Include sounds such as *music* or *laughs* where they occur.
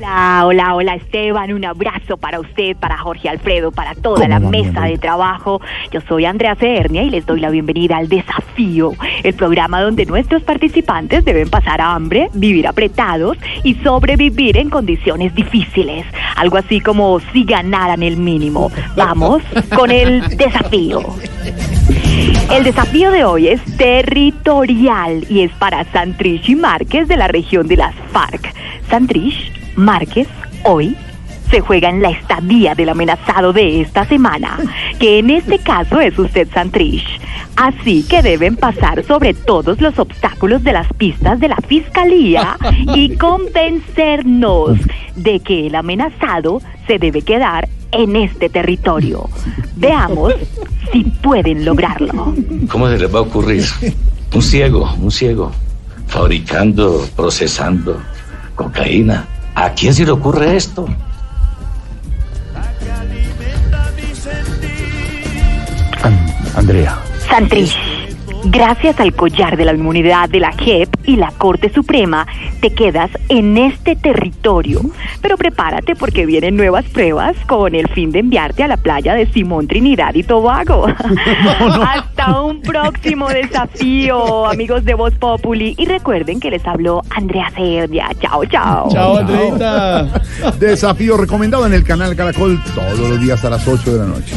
Hola, hola, hola Esteban, un abrazo para usted, para Jorge Alfredo, para toda la mesa de trabajo. Yo soy Andrea Cernia y les doy la bienvenida al Desafío, el programa donde nuestros participantes deben pasar hambre, vivir apretados y sobrevivir en condiciones difíciles. Algo así como si ganaran el mínimo. Vamos *laughs* con el desafío. El desafío de hoy es territorial y es para Santrich y Márquez de la región de las FARC. Santrich, Márquez, hoy se juega en la estadía del amenazado de esta semana, que en este caso es usted Santrich. Así que deben pasar sobre todos los obstáculos de las pistas de la fiscalía y *laughs* convencernos de que el amenazado se debe quedar en este territorio. Veamos si pueden lograrlo. ¿Cómo se les va a ocurrir? Un ciego, un ciego, fabricando, procesando cocaína. ¿A quién se le ocurre esto? Andrea. Santrich, gracias al collar de la inmunidad de la JEP y la Corte Suprema, te quedas en este territorio. Pero prepárate porque vienen nuevas pruebas con el fin de enviarte a la playa de Simón Trinidad y Tobago. *laughs* Hasta un próximo desafío, amigos de Voz Populi. Y recuerden que les habló Andrea Cervia. Chao, chao. Chao, Andreita. *laughs* Desafío recomendado en el canal Caracol todos los días a las 8 de la noche.